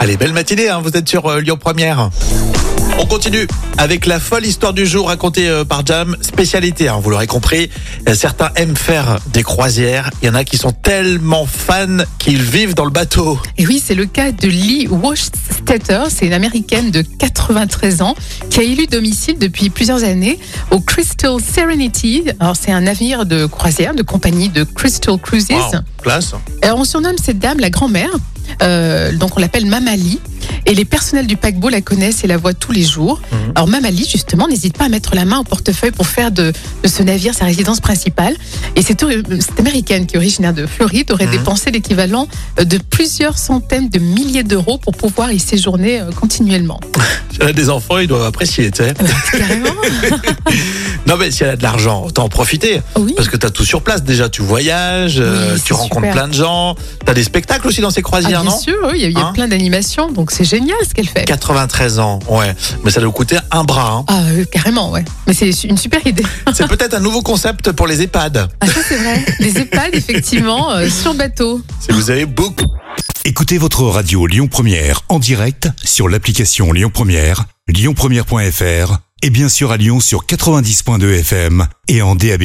Allez, belle matinée, hein, vous êtes sur euh, Lyon Première. On continue avec la folle histoire du jour racontée euh, par Jam. Spécialité, hein, vous l'aurez compris. Euh, Certains aiment faire des croisières. Il y en a qui sont tellement fans qu'ils vivent dans le bateau. Et oui, c'est le cas de Lee Washstetter, c'est une américaine de 93 ans qui a élu domicile depuis plusieurs années au Crystal Serenity. Alors, c'est un navire de croisière de compagnie de Crystal Cruises. Wow, classe. Alors, on surnomme cette dame la grand-mère. Euh, donc, on l'appelle Mamali. Et les personnels du paquebot la connaissent et la voient tous les jours. Mhm. Alors Mamali, justement, n'hésite pas à mettre la main au portefeuille pour faire de, de ce navire sa résidence principale. Et cette, américaine qui est originaire de Floride aurait Mhm. dépensé l'équivalent euh, de plusieurs centaines de milliers d'euros pour pouvoir y séjourner euh, continuellement. Si elle a des enfants, ils doivent apprécier, tu sais. Carrément. Non, mais si elle a de l'argent, autant en profiter. Oui. Parce que tu as tout sur place déjà. Tu voyages, euh, Oui, tu rencontres super. plein de gens. Tu as des spectacles aussi dans ces Ah, croisières, bien non? sûr, oui, il y a, y a Hein? plein d'animations, donc c'est génial ce qu'elle fait. 93 ans, ouais. Mais ça doit coûter un bras. hein. Ah, euh, carrément, ouais. Mais c'est une super idée. C'est peut-être un nouveau concept pour les EHPAD. Ah, ça, c'est vrai. Les EHPAD, effectivement, euh, sur bateau. Si vous avez book. Écoutez votre radio Lyon Première en direct sur l'application Lyon Première, lyonpremière.fr et bien sûr à Lyon sur 90.2 FM et en DAB+.